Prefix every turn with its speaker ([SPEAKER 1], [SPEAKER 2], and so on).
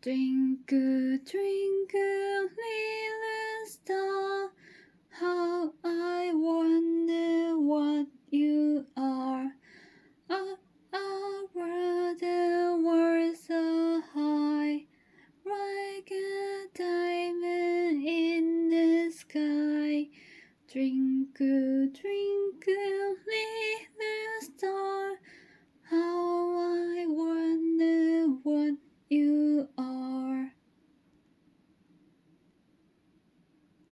[SPEAKER 1] Twinkle, twinkle, little star, how I wonder what you are. Ah, ah, Up, oh, the world so high, like a diamond in the sky. Twinkle, twinkle.